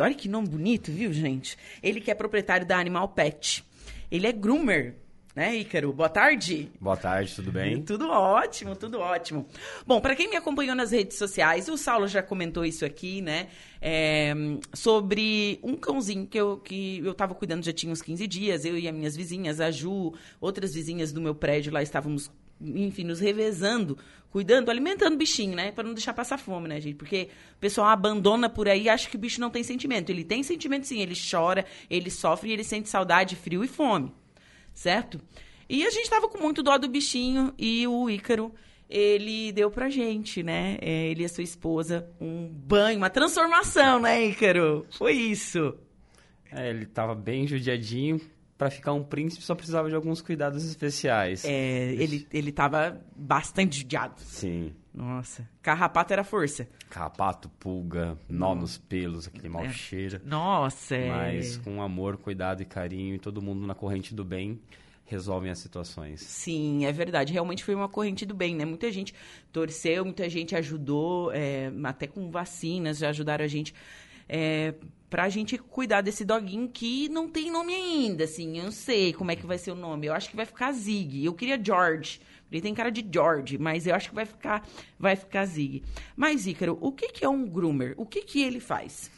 Olha que nome bonito, viu, gente? Ele que é proprietário da Animal Pet. Ele é groomer, né, Ícaro? Boa tarde. Boa tarde, tudo bem? Tudo ótimo, tudo ótimo. Bom, para quem me acompanhou nas redes sociais, o Saulo já comentou isso aqui, né? É, sobre um cãozinho que eu, que eu tava cuidando já tinha uns 15 dias, eu e as minhas vizinhas, a Ju, outras vizinhas do meu prédio lá estávamos enfim, nos revezando, cuidando, alimentando o bichinho, né? Para não deixar passar fome, né, gente? Porque o pessoal abandona por aí e acha que o bicho não tem sentimento. Ele tem sentimento sim, ele chora, ele sofre e ele sente saudade, frio e fome, certo? E a gente tava com muito dó do bichinho e o Ícaro, ele deu pra gente, né? É, ele e a sua esposa, um banho, uma transformação, né, Ícaro? Foi isso. É, ele tava bem judiadinho, para ficar um príncipe só precisava de alguns cuidados especiais. É, ele, ele tava bastante judiado. Sim. Nossa. Carrapato era força. Carrapato, pulga, nó nos pelos, aquele mau é. cheiro. Nossa, é. Mas com amor, cuidado e carinho e todo mundo na corrente do bem resolvem as situações. Sim, é verdade. Realmente foi uma corrente do bem, né? Muita gente torceu, muita gente ajudou, é, até com vacinas já ajudaram a gente é, pra gente cuidar desse doguinho que não tem nome ainda, assim. Eu não sei como é que vai ser o nome. Eu acho que vai ficar Zig. Eu queria George. Ele tem cara de George, mas eu acho que vai ficar, vai ficar Zig. Mas, Ícaro, o que, que é um groomer? O que, que ele faz?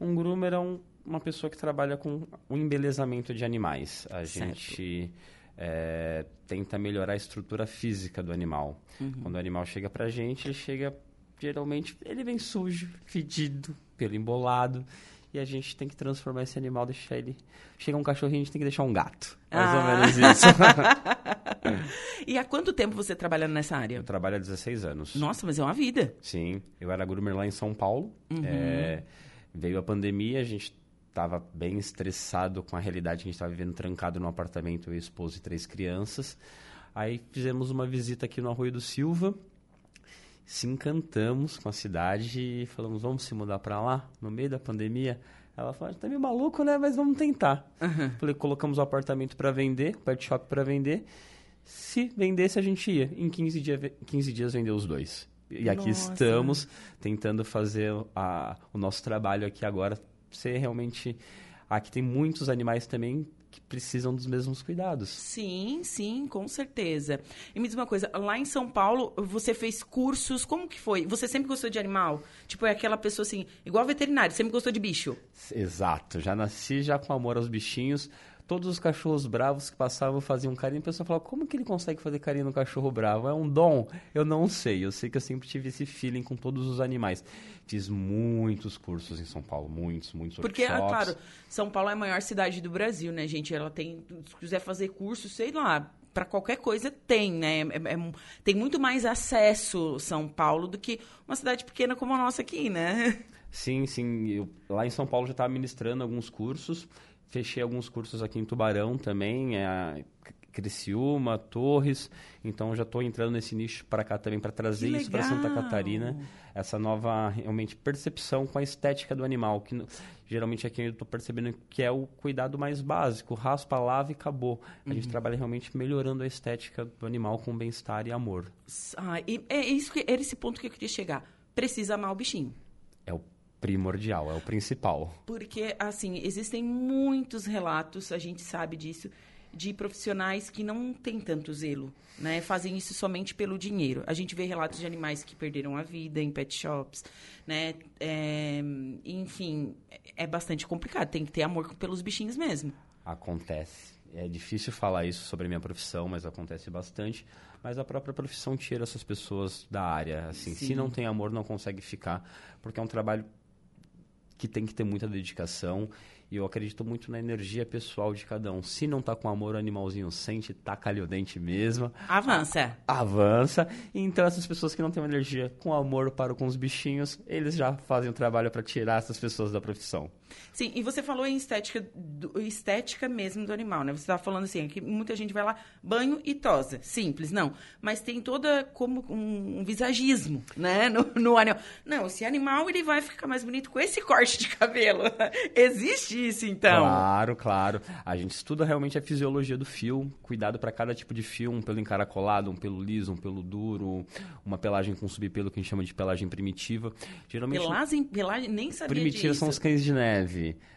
Um groomer é um, uma pessoa que trabalha com o embelezamento de animais. A certo. gente é, tenta melhorar a estrutura física do animal. Uhum. Quando o animal chega pra gente, ele chega, geralmente, ele vem sujo, fedido, pelo embolado. E a gente tem que transformar esse animal, deixar ele. Chega um cachorrinho, a gente tem que deixar um gato. Mais ah. ou menos isso. e há quanto tempo você trabalhando nessa área? Eu trabalho há 16 anos. Nossa, mas é uma vida. Sim. Eu era groomer lá em São Paulo. Uhum. É, veio a pandemia, a gente estava bem estressado com a realidade que a gente estava vivendo trancado no apartamento, eu, esposo e três crianças. Aí fizemos uma visita aqui no Arroio do Silva se encantamos com a cidade e falamos, vamos se mudar para lá, no meio da pandemia. Ela falou, tá meio maluco, né? Mas vamos tentar. Uhum. Falei, colocamos o apartamento para vender, o pet shop para vender. Se vendesse, a gente ia. Em 15, dia, 15 dias vendeu os dois. E aqui Nossa. estamos tentando fazer a, o nosso trabalho aqui agora ser realmente... Aqui tem muitos animais também que precisam dos mesmos cuidados. Sim, sim, com certeza. E me diz uma coisa, lá em São Paulo, você fez cursos, como que foi? Você sempre gostou de animal? Tipo, é aquela pessoa assim, igual veterinário, sempre gostou de bicho? Exato, já nasci já com amor aos bichinhos todos os cachorros bravos que passavam faziam carinho. A pessoa falava, como que ele consegue fazer carinho no cachorro bravo? É um dom? Eu não sei. Eu sei que eu sempre tive esse feeling com todos os animais. Fiz muitos cursos em São Paulo, muitos, muitos Porque, é workshops. claro, São Paulo é a maior cidade do Brasil, né, gente? Ela tem, se quiser fazer curso, sei lá, para qualquer coisa tem, né? É, é, tem muito mais acesso São Paulo do que uma cidade pequena como a nossa aqui, né? Sim, sim. Eu, lá em São Paulo já estava ministrando alguns cursos Fechei alguns cursos aqui em Tubarão também, é, Criciúma, Torres. Então já estou entrando nesse nicho para cá também para trazer isso para Santa Catarina, essa nova realmente percepção com a estética do animal, que geralmente aqui eu estou percebendo que é o cuidado mais básico, raspa, lava e acabou. A uhum. gente trabalha realmente melhorando a estética do animal com bem-estar e amor. Ah, e é isso que era esse ponto que eu queria chegar. Precisa amar o bichinho. É o primordial, é o principal. Porque, assim, existem muitos relatos, a gente sabe disso, de profissionais que não têm tanto zelo, né? Fazem isso somente pelo dinheiro. A gente vê relatos de animais que perderam a vida em pet shops, né? É, enfim, é bastante complicado. Tem que ter amor pelos bichinhos mesmo. Acontece. É difícil falar isso sobre a minha profissão, mas acontece bastante. Mas a própria profissão tira essas pessoas da área. Assim, Sim. se não tem amor, não consegue ficar, porque é um trabalho que tem que ter muita dedicação e eu acredito muito na energia pessoal de cada um. Se não tá com amor, o animalzinho sente, taca-lhe o dente mesmo. Avança. Avança. Então, essas pessoas que não têm uma energia com amor para com os bichinhos, eles já fazem o trabalho para tirar essas pessoas da profissão. Sim, e você falou em estética, do, estética mesmo do animal, né? Você estava falando assim, que muita gente vai lá, banho e tosa. Simples, não. Mas tem toda como um, um visagismo, né? No, no animal. Não, esse animal ele vai ficar mais bonito com esse corte corte de cabelo. Existe isso, então? Claro, claro. A gente estuda realmente a fisiologia do fio, cuidado para cada tipo de fio, um pelo encaracolado, um pelo liso, um pelo duro, uma pelagem com subpelo que a gente chama de pelagem primitiva. Geralmente pelagem, pelagem nem sabia Primitiva disso. são os cães de neve,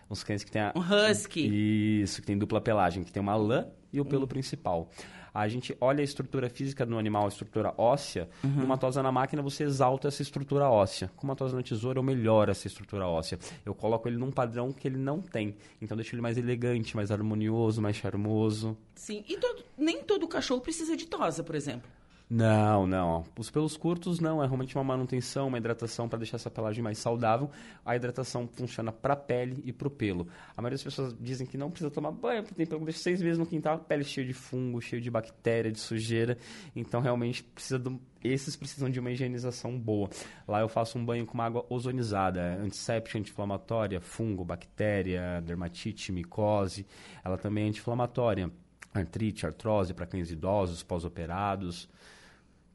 os cães que tem a um husky. Isso, que tem dupla pelagem, que tem uma lã e o pelo principal a gente olha a estrutura física do animal, a estrutura óssea, uhum. numa tosa na máquina você exalta essa estrutura óssea. Com uma tosa na tesoura eu melhoro essa estrutura óssea. Eu coloco ele num padrão que ele não tem. Então deixo ele mais elegante, mais harmonioso, mais charmoso. Sim, e todo, nem todo cachorro precisa de tosa, por exemplo. Não, não. Os pelos curtos não, é realmente uma manutenção, uma hidratação para deixar essa pelagem mais saudável. A hidratação funciona para a pele e para o pelo. A maioria das pessoas dizem que não precisa tomar banho, porque tem pelo deixa seis meses no quintal, pele cheia de fungo, cheia de bactéria, de sujeira. Então realmente precisa de, esses precisam de uma higienização boa. Lá eu faço um banho com uma água ozonizada, antisséptica, anti-inflamatória, fungo, bactéria, dermatite, micose. Ela também é anti-inflamatória artrite, artrose para cães idosos, pós-operados.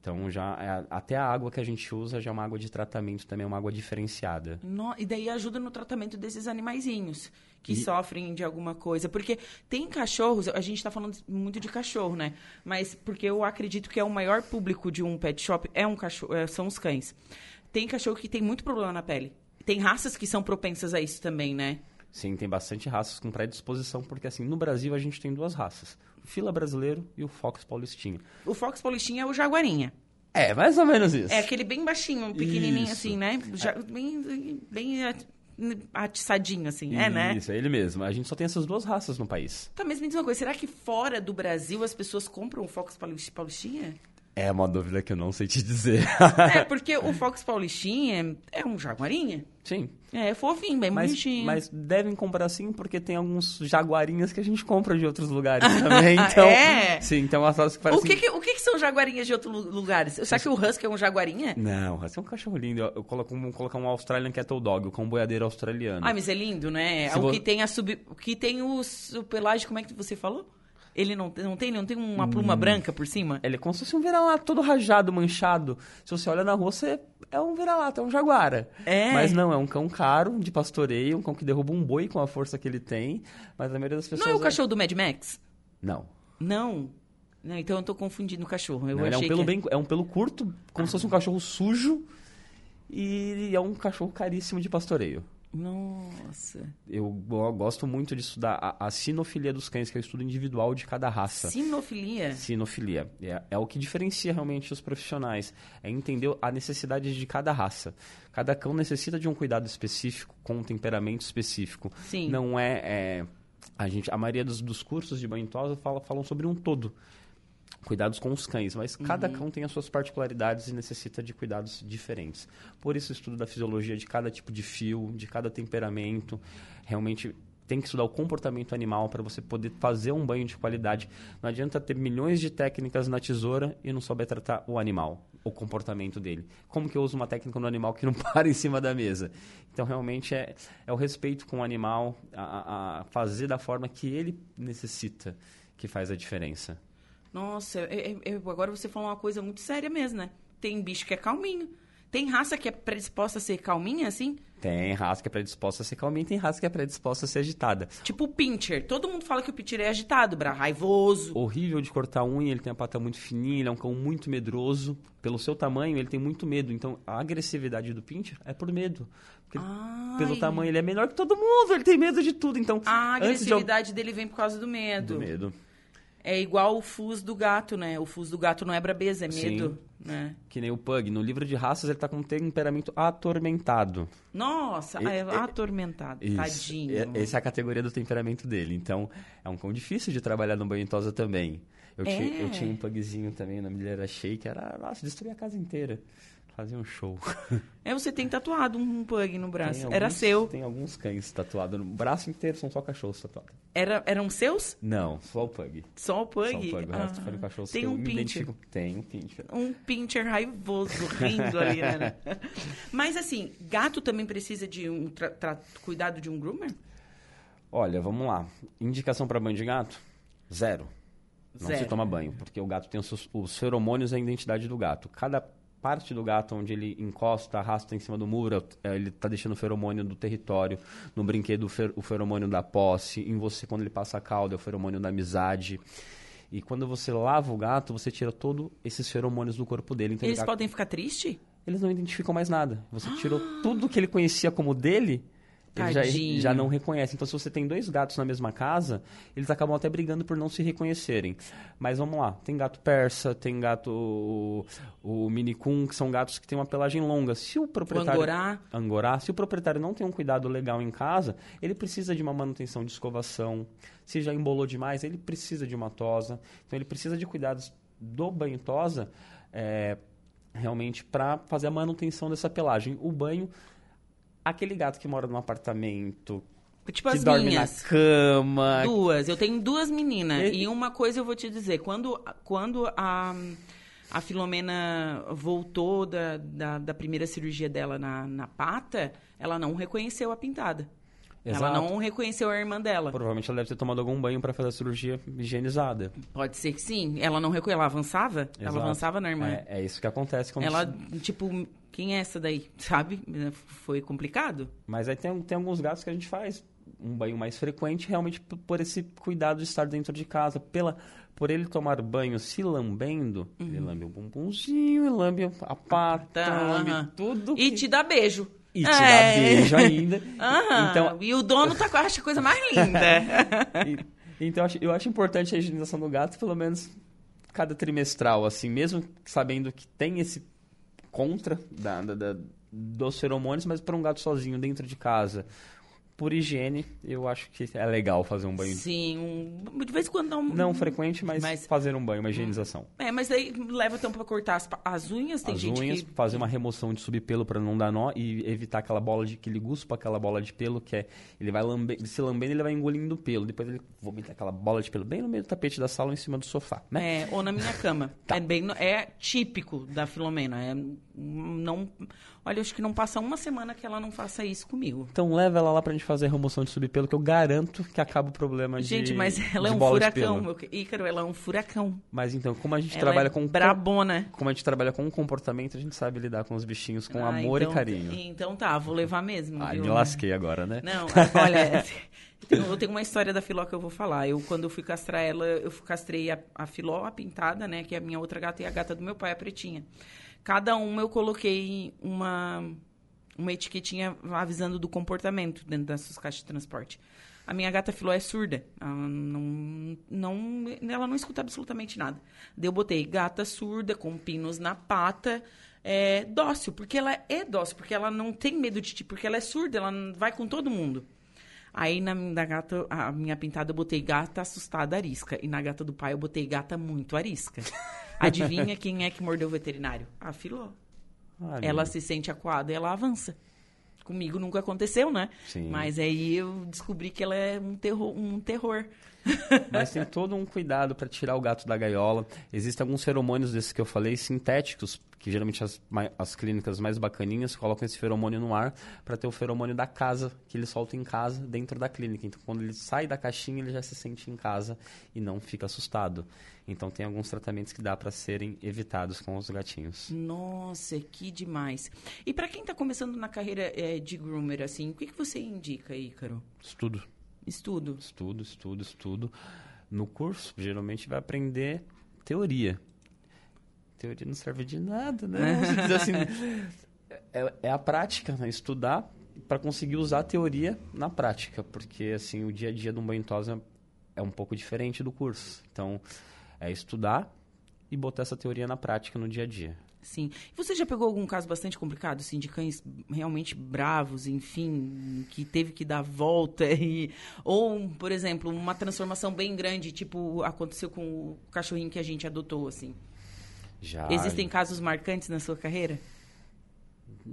Então já é, até a água que a gente usa já é uma água de tratamento também, é uma água diferenciada. No, e daí ajuda no tratamento desses animaizinhos que e... sofrem de alguma coisa. Porque tem cachorros, a gente está falando muito de cachorro, né? Mas porque eu acredito que é o maior público de um pet shop é um cachorro, é, são os cães. Tem cachorro que tem muito problema na pele. Tem raças que são propensas a isso também, né? Sim, tem bastante raças com predisposição, porque assim, no Brasil a gente tem duas raças fila brasileiro e o Fox Paulistinha. O Fox Paulistinha é o Jaguarinha. É, mais ou menos isso. É aquele bem baixinho, pequenininho isso. assim, né? Já, bem, bem atiçadinho, assim, Isso, é, né? Isso, é ele mesmo. A gente só tem essas duas raças no país. Tá, mas me diz uma coisa, será que fora do Brasil as pessoas compram o Fox Paulistinha? É uma dúvida que eu não sei te dizer. é, porque o Fox Paulistinha é um jaguarinha. Sim. É, é fofinho, bem mas, bonitinho. Mas devem comprar sim, porque tem alguns jaguarinhas que a gente compra de outros lugares também. Então, é? Sim, então as que parecem... O, que, que, o que, que são jaguarinhas de outros lugares? Será que o Husky é um jaguarinha? Não, o Husky é um cachorro lindo. Eu, eu coloco, vou colocar um Australian Cattle Dog, com um boiadeiro australiano. Ah, mas é lindo, né? Se o que tem a sub... O que tem o, o pelagem, como é que você falou? Ele não, não tem, não tem uma pluma hum. branca por cima? Ele é como se fosse um vira-lata todo rajado, manchado. Se você olha na rua, você é um vira-lata, é um jaguara. É. Mas não, é um cão caro, de pastoreio, um cão que derruba um boi com a força que ele tem. Mas a maioria das pessoas... Não é o cachorro do Mad Max? Não. Não? Não, então eu tô confundindo o cachorro. Eu não, é um pelo que... bem, é um pelo curto, como ah. se fosse um cachorro sujo. E é um cachorro caríssimo de pastoreio. Nossa. Eu gosto muito de estudar a, a, sinofilia dos cães, que é o estudo individual de cada raça. Sinofilia? Sinofilia. É, é o que diferencia realmente os profissionais. É entender a necessidade de cada raça. Cada cão necessita de um cuidado específico, com um temperamento específico. Sim. Não é... é a, gente, a maioria dos, dos cursos de banho fala, falam sobre um todo cuidados com os cães, mas cada uhum. cão tem as suas particularidades e necessita de cuidados diferentes. Por isso, o estudo da fisiologia de cada tipo de fio, de cada temperamento, realmente tem que estudar o comportamento animal para você poder fazer um banho de qualidade. Não adianta ter milhões de técnicas na tesoura e não souber tratar o animal, o comportamento dele. Como que eu uso uma técnica no animal que não para em cima da mesa? Então, realmente, é, é o respeito com o animal, a, a fazer da forma que ele necessita que faz a diferença. Nossa, eu, eu, agora você falou uma coisa muito séria mesmo, né? Tem bicho que é calminho. Tem raça que é predisposta a ser calminha, assim? Tem raça que é predisposta a ser calminha, tem raça que é predisposta a ser agitada. Tipo o pincher. Todo mundo fala que o pincher é agitado, bra, raivoso. Horrível de cortar unha, ele tem a pata muito fininha, ele é um cão muito medroso. Pelo seu tamanho, ele tem muito medo. Então, a agressividade do pincher é por medo. Porque pelo tamanho, ele é menor que todo mundo, ele tem medo de tudo. Então, a agressividade de... dele vem por causa do medo. Do medo. É igual o fus do gato, né? O fus do gato não é brabeza, é medo. Sim. Né? Que nem o Pug. No livro de raças ele tá com um temperamento atormentado. Nossa, e, é, atormentado. Isso, Tadinho. Essa é a categoria do temperamento dele. Então, é um cão difícil de trabalhar no banho tosa também. Eu, é. tinha, eu tinha um pugzinho também, o nome dele era Shake, era, nossa, destruía a casa inteira. Fazia um show. É, você tem tatuado um pug no braço. Alguns, Era seu. Tem alguns cães tatuados. No braço inteiro são só cachorros tatuados. Era, eram seus? Não, só o pug. Só o pug? Só o pug. O resto ah, cachorros tem um pincher. Tem um pincher. Um pincher raivoso, rindo ali, né? Mas assim, gato também precisa de um cuidado de um groomer? Olha, vamos lá. Indicação para banho de gato? Zero. Não Zero. se toma banho, porque o gato tem os, os feromônios e a identidade do gato. Cada parte do gato onde ele encosta, arrasta em cima do muro, é, ele está deixando o feromônio do território. No brinquedo, o feromônio da posse. Em você, quando ele passa a cauda, é o feromônio da amizade. E quando você lava o gato, você tira todos esses feromônios do corpo dele. Então, Eles podem ficar tristes? Eles não identificam mais nada. Você tirou tudo que ele conhecia como dele ele já, já, não reconhece. Então, se você tem dois gatos na mesma casa, eles acabam até brigando por não se reconhecerem. Mas vamos lá, tem gato persa, tem gato o, o mini coon, que são gatos que têm uma pelagem longa. Se o proprietário o angorá. angorá, se o proprietário não tem um cuidado legal em casa, ele precisa de uma manutenção de escovação. Se já embolou demais, ele precisa de uma tosa. Então, ele precisa de cuidados do banho tosa, é, realmente para fazer a manutenção dessa pelagem. O banho aquele gato que mora num apartamento, Tipo que as dorme minhas. na cama. Duas. Eu tenho duas meninas. E... e, uma coisa eu vou te dizer. Quando, quando a, a Filomena voltou da, da, da primeira cirurgia dela na, na pata, ela não reconheceu a pintada. Exato. Ela não reconheceu a irmã dela. Provavelmente ela deve ter tomado algum banho para fazer a cirurgia higienizada. Pode ser que sim. Ela não reconheceu. Ela avançava? Exato. Ela avançava na irmã. É, é isso que acontece quando... Ela, tipo, quem é essa daí? Sabe? Foi complicado. Mas aí tem, tem alguns gatos que a gente faz um banho mais frequente, realmente por esse cuidado de estar dentro de casa, pela por ele tomar banho se lambendo, uhum. ele lambe o bumbumzinho, ele lambe a pata, tá, lambe uhum. tudo. E te dá beijo. E te é. beijo ainda. Uhum. Então, e o dono tá com a coisa mais linda. então, eu acho, eu acho importante a higienização do gato, pelo menos cada trimestral, assim, mesmo sabendo que tem esse contra da, da, da dos feromônios, mas para um gato sozinho dentro de casa, por higiene, eu acho que é legal fazer um banho. Sim, um, de vez em quando não. Não frequente, mas, mas, fazer um banho, uma higienização. É, mas aí leva tempo para cortar as, as, unhas, tem as gente unhas, que... fazer uma remoção de subpelo para não dar nó e evitar aquela bola de aquele guspo, aquela bola de pelo que é ele vai lambe, se lambendo, ele vai engolindo o pelo, depois ele vomita aquela bola de pelo bem no meio do tapete da sala ou em cima do sofá, né? É, ou na minha cama. tá. É bem é típico da Filomena, é não Olha, acho que não passa uma semana que ela não faça isso comigo. Então leva ela lá pra gente fazer a remoção de subpelo, que eu garanto que acaba o problema gente, de Gente, mas ela é um furacão, meu Ícaro, ela é um furacão. Mas então, como a gente ela trabalha é com... brabona. Como a gente trabalha com comportamento, a gente sabe lidar com os bichinhos com ah, amor então, e carinho. Então tá, vou levar mesmo. Ah, me lasquei agora, né? Não, olha... Eu tenho uma história da Filó que eu vou falar. Eu, quando eu fui castrar ela, eu castrei a, a Filó, a pintada, né? Que é a minha outra gata e a gata do meu pai, a pretinha. Cada uma eu coloquei uma uma etiquetinha avisando do comportamento dentro das suas caixas de transporte. A minha gata filó é surda. Ela não, não, ela não escuta absolutamente nada. Daí eu botei gata surda, com pinos na pata, é, dócil, porque ela é dócil, porque ela não tem medo de ti, porque ela é surda, ela vai com todo mundo. Aí na, na gata, a minha pintada eu botei gata assustada arisca. E na gata do pai eu botei gata muito arisca. Adivinha quem é que mordeu o veterinário? A filó. Ela se sente acuada e ela avança. Comigo nunca aconteceu, né? Sim. Mas aí eu descobri que ela é um terror. Um terror. Mas tem todo um cuidado para tirar o gato da gaiola. Existem alguns feromônios desses que eu falei, sintéticos, que geralmente as, as clínicas mais bacaninhas colocam esse feromônio no ar para ter o feromônio da casa, que ele solta em casa, dentro da clínica. Então, quando ele sai da caixinha, ele já se sente em casa e não fica assustado. Então tem alguns tratamentos que dá para serem evitados com os gatinhos. Nossa, que demais. E para quem está começando na carreira é, de groomer, assim, o que, que você indica, Ícaro? Estudo. Estudo? Estudo, estudo, estudo. No curso, geralmente vai aprender teoria. Teoria não serve de nada, né? assim, é, é, a prática, né? Estudar para conseguir usar a teoria na prática, porque assim o dia a dia de um banho é um pouco diferente do curso. Então, é estudar e botar essa teoria na prática no dia a dia. Sim. Você já pegou algum caso bastante complicado, assim, de cães realmente bravos, enfim, que teve que dar volta e... Ou, por exemplo, uma transformação bem grande, tipo aconteceu com o cachorrinho que a gente adotou, assim? Já. Existem casos marcantes na sua carreira?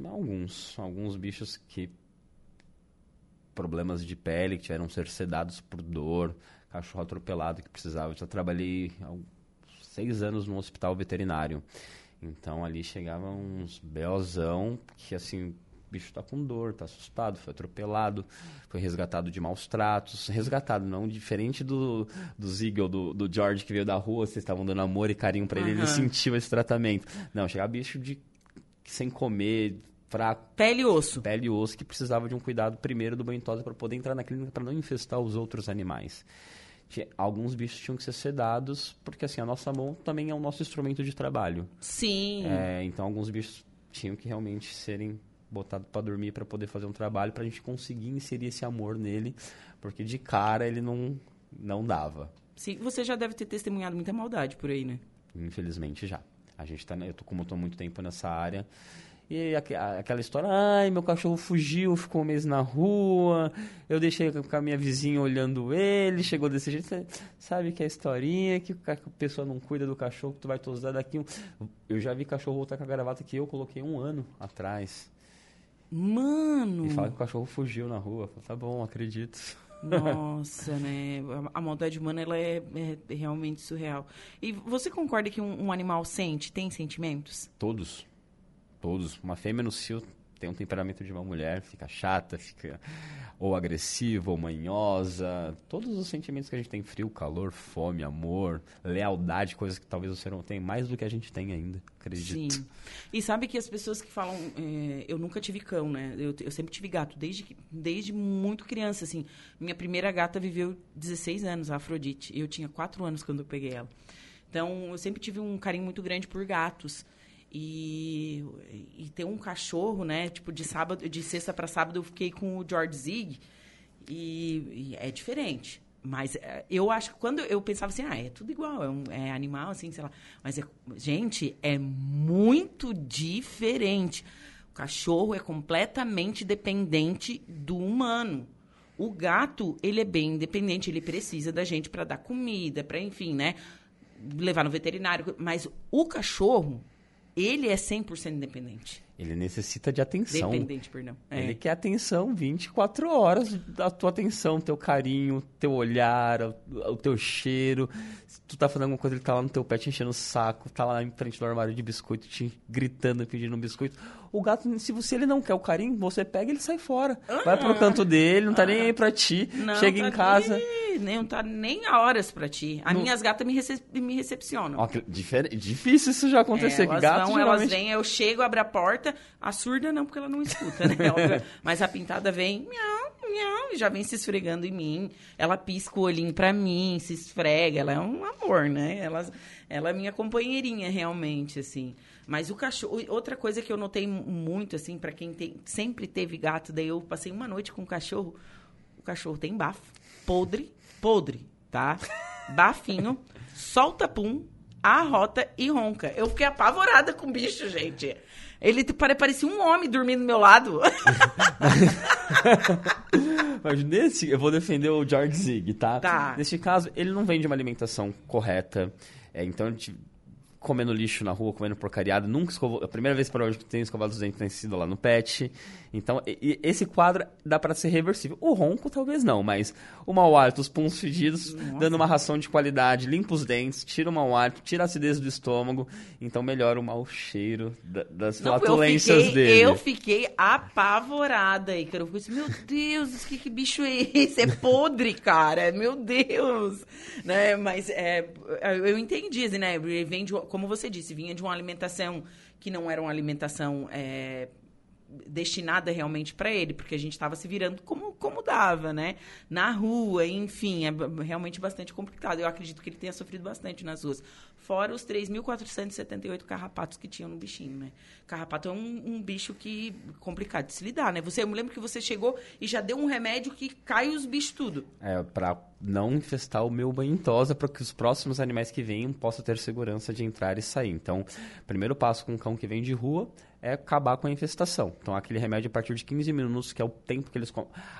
Alguns. Alguns bichos que... Problemas de pele, que tiveram ser sedados por dor, cachorro atropelado que precisava. Eu já trabalhei seis anos no hospital veterinário. Então ali chegava uns belzão que assim, bicho tá com dor, tá assustado, foi atropelado, foi resgatado de maus tratos. Resgatado, não diferente do, do Ziegel, do, do George que veio da rua, vocês estavam dando amor e carinho para ele, uhum. ele sentiu esse tratamento. Não, chegava bicho de sem comer, fraco. Pele e osso. Pele e osso, que precisava de um cuidado primeiro do banho tosa para poder entrar na clínica para não infestar os outros animais. Alguns bichos tinham que ser sedados, porque assim, a nossa mão também é o nosso instrumento de trabalho. Sim. É, então alguns bichos tinham que realmente serem botados para dormir para poder fazer um trabalho para a gente conseguir inserir esse amor nele, porque de cara ele não não dava. Sim, você já deve ter testemunhado muita maldade por aí, né? Infelizmente já. A gente tá, eu tô como tô muito tempo nessa área, e aquela história, ai, meu cachorro fugiu, ficou um mês na rua, eu deixei com a minha vizinha olhando ele, chegou desse jeito. Sabe que é a historinha, que a pessoa não cuida do cachorro, que tu vai tosar daqui. Eu já vi cachorro voltar com a gravata que eu coloquei um ano atrás. Mano! E fala que o cachorro fugiu na rua. Tá bom, acredito. Nossa, né? A maldade humana ela é, é, realmente surreal. E você concorda que um, um animal sente, tem sentimentos? Todos todos. Uma fêmea no cio tem um temperamento de uma mulher, fica chata, fica ou agressiva, ou manhosa. Todos os sentimentos que a gente tem, frio, calor, fome, amor, lealdade, coisas que talvez o humano tenha mais do que a gente tem ainda, acredito. Sim. E sabe que as pessoas que falam, é, eu nunca tive cão, né? Eu, eu sempre tive gato, desde, desde muito criança, assim. Minha primeira gata viveu 16 anos, a Afrodite. Eu tinha 4 anos quando eu peguei ela. Então, eu sempre tive um carinho muito grande por gatos. E, e ter um cachorro, né? Tipo, de sábado, de sexta para sábado eu fiquei com o George Zig e, e, é diferente. Mas é, eu acho que quando eu pensava assim, ah, é tudo igual, é, um, é animal, assim, sei lá. Mas, é, gente, é muito diferente. O cachorro é completamente dependente do humano. O gato, ele é bem independente, ele precisa da gente para dar comida, para, enfim, né? Levar no veterinário. Mas o cachorro, ele é 100% independente. Ele necessita de atenção. Dependente, perdão. É. Ele quer atenção 24 horas da tua atenção, teu carinho, teu olhar, o, o, teu cheiro. Se tu tá fazendo alguma coisa, ele tá lá no teu pé te enchendo o saco, tá lá em frente do armário de biscoito, te gritando, pedindo um biscoito. O gato, se você ele não quer o carinho, você pega e ele sai fora. Uhum. Vai pro canto dele, não tá nem aí pra ti. Não, chega tá em casa. Nem, não tá nem a horas pra ti. As minhas gatas me, recep me recepcionam. Ó, difícil isso já acontecer. É, elas gato, vão, geralmente... elas vêm, eu chego, abro a porta. A surda não, porque ela não escuta, né? Mas a pintada vem, miau, miau, e já vem se esfregando em mim. Ela pisca o olhinho pra mim, se esfrega. Ela é um amor, né? Ela, ela é minha companheirinha, realmente, assim. Mas o cachorro. Outra coisa que eu notei muito, assim, para quem tem, sempre teve gato, daí eu passei uma noite com o cachorro. O cachorro tem bafo. Podre, podre, tá? Bafinho, solta pum, arrota e ronca. Eu fiquei apavorada com o bicho, gente. Ele parecia um homem dormindo do meu lado. Mas nesse, eu vou defender o George Zig, tá? Tá. Nesse caso, ele não vem de uma alimentação correta. É, então, comendo lixo na rua, comendo porcariada. Nunca escovou. A primeira vez para hoje que tem escovado os dentes tem sido lá no pet. Então, e, esse quadro dá para ser reversível. O ronco, talvez não, mas o mau hálito, os punhos fedidos, Nossa. dando uma ração de qualidade, limpa os dentes, tira o mau hálito, tira a acidez do estômago. Então, melhora o mau cheiro da, das não, flatulências eu fiquei, dele. Eu fiquei apavorada, aí, cara. Eu falei assim, meu Deus, que, que bicho é esse? É podre, cara. Meu Deus. Né? Mas é, eu entendi, assim, né? Vem de como você disse, vinha de uma alimentação que não era uma alimentação é, destinada realmente para ele, porque a gente estava se virando como, como dava, né? Na rua, enfim, é realmente bastante complicado. Eu acredito que ele tenha sofrido bastante nas ruas. Fora os 3.478 carrapatos que tinham no bichinho, né? Carrapato é um, um, bicho que complicado de se lidar, né? Você, eu me lembro que você chegou e já deu um remédio que cai os bichos tudo. É, para não infestar o meu banho em tosa, para que os próximos animais que venham possam ter segurança de entrar e sair. Então, primeiro passo com um cão que vem de rua é acabar com a infestação. Então, aquele remédio a partir de 15 minutos, que é o tempo que eles...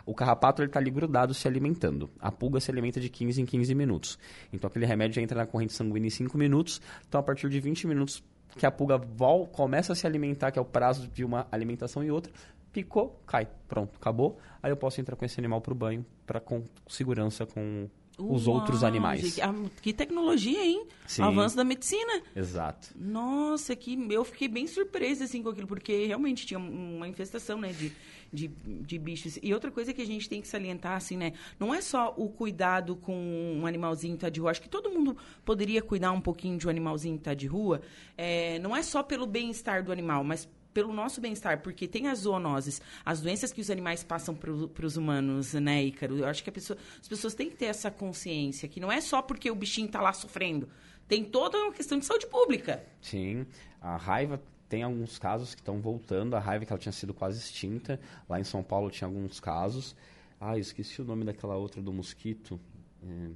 O carrapato está ali grudado se alimentando. A pulga se alimenta de 15 em 15 minutos. Então, aquele remédio entra na corrente sanguínea em 5 minutos. Então, a partir de 20 minutos que a pulga vol começa a se alimentar, que é o prazo de uma alimentação e outra, picou, cai. Pronto, acabou. Aí eu posso entrar com esse animal para o banho, para com segurança com os outros animais. Que tecnologia, hein? Sim. Avanço da medicina. Exato. Nossa, que eu fiquei bem surpresa assim com aquilo, porque realmente tinha uma infestação, né, de, de, de bichos. E outra coisa que a gente tem que salientar, assim, né, não é só o cuidado com um animalzinho que tá de rua. Acho que todo mundo poderia cuidar um pouquinho de um animalzinho que tá de rua. É, não é só pelo bem-estar do animal, mas pelo nosso bem-estar, porque tem as zoonoses, as doenças que os animais passam para os humanos, né, Ícaro? Eu acho que pessoa, as pessoas têm que ter essa consciência, que não é só porque o bichinho está lá sofrendo. Tem toda uma questão de saúde pública. Sim, a raiva tem alguns casos que estão voltando, a raiva que ela tinha sido quase extinta. Lá em São Paulo tinha alguns casos. Ah, esqueci o nome daquela outra do mosquito. É,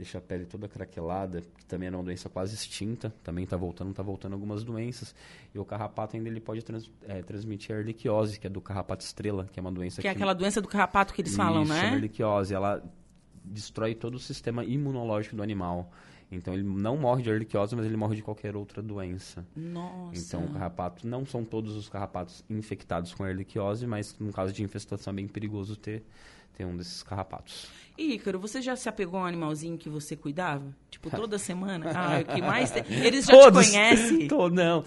deixa a pele toda craquelada, que também era uma doença quase extinta, também está voltando, está voltando algumas doenças. E o carrapato ainda ele pode trans, é, transmitir a erliquiose, que é do carrapato estrela, que é uma doença que... é aquela doença do carrapato que eles Isso, falam, né? a erliquiose, ela destrói todo o sistema imunológico do animal. Então ele não morre de erliquiose, mas ele morre de qualquer outra doença. Nossa. Então o carrapato, não são todos os carrapatos infectados com erliquiose, mas no caso de infestação é bem perigoso ter, ter um desses carrapatos. E Ícaro, você já se apegou a um animalzinho que você cuidava? Tipo, toda semana? Ah, o que mais tem? Eles já Todos. te conhecem? Tô, não.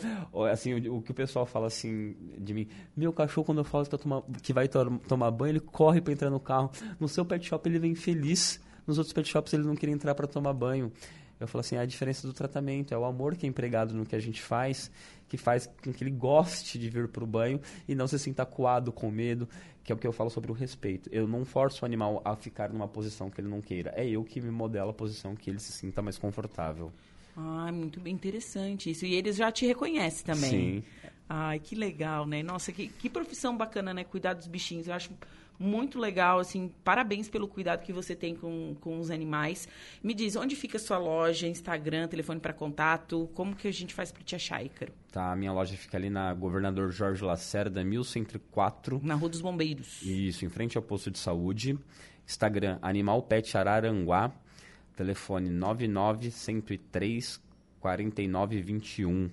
Assim, o, o, que o pessoal fala assim de mim, meu cachorro, quando eu falo que, tomar, que vai to tomar banho, ele corre para entrar no carro. No seu pet shop ele vem feliz. Nos outros pet shops ele não queria entrar para tomar banho. Eu falo assim, é a diferença do tratamento, é o amor que é empregado no que a gente faz, que faz com que ele goste de vir para o banho e não se sinta acuado com medo, que é o que eu falo sobre o respeito. Eu não forço o animal a ficar numa posição que ele não queira, é eu que me modelo a posição que ele se sinta mais confortável. Ah, muito bem interessante isso. E eles já te reconhecem também. Sim. Ai, que legal, né? Nossa, que, que profissão bacana, né? Cuidar dos bichinhos. Eu acho muito legal, assim, parabéns pelo cuidado que você tem com, com os animais. Me diz, onde fica a sua loja, Instagram, telefone para contato, como que a gente faz para te achar, Ícaro? Tá, a minha loja fica ali na Governador Jorge Lacerda, 1104. Na Rua dos Bombeiros. Isso, em frente ao posto de saúde. Instagram, Animal Pet Araranguá, telefone 99103 4921.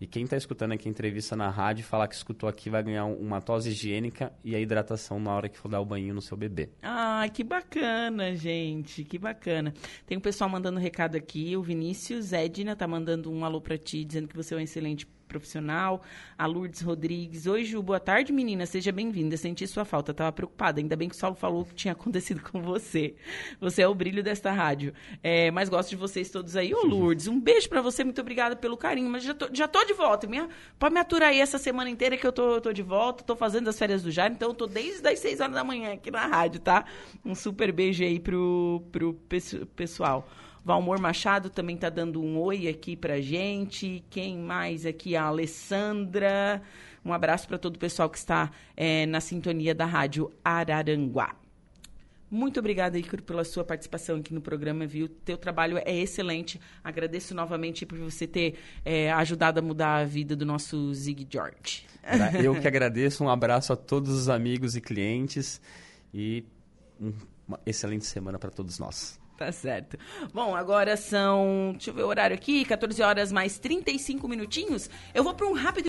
E quem está escutando aqui a entrevista na rádio, falar que escutou aqui, vai ganhar uma tosse higiênica e a hidratação na hora que for dar o banho no seu bebê. Ah, que bacana, gente, que bacana. Tem um pessoal mandando recado aqui, o Vinícius Edna tá mandando um alô para ti, dizendo que você é um excelente profissional, a Lourdes Rodrigues. Oi, Ju, boa tarde, menina. Seja bem-vinda. Senti sua falta, estava preocupada. Ainda bem que o Saulo falou o que tinha acontecido com você. Você é o brilho desta rádio. É, mas gosto de vocês todos aí. Ô, Lourdes, um beijo para você. Muito obrigada pelo carinho. Mas já tô, já tô de volta. Minha, pode me aturar aí essa semana inteira que eu tô, tô de volta. Tô fazendo as férias do Jair, então eu tô desde as 6 horas da manhã aqui na rádio, tá? Um super beijo aí pro, pro pessoal. Valmor Machado também está dando um oi aqui para gente. Quem mais aqui? A Alessandra. Um abraço para todo o pessoal que está é, na sintonia da Rádio Araranguá. Muito obrigada, Icaro, pela sua participação aqui no programa, viu? Teu trabalho é excelente. Agradeço novamente por você ter é, ajudado a mudar a vida do nosso Zig George. Eu que agradeço. Um abraço a todos os amigos e clientes e uma excelente semana para todos nós. Tá certo. Bom, agora são. Deixa eu ver o horário aqui, 14 horas mais 35 minutinhos. Eu vou para um rápido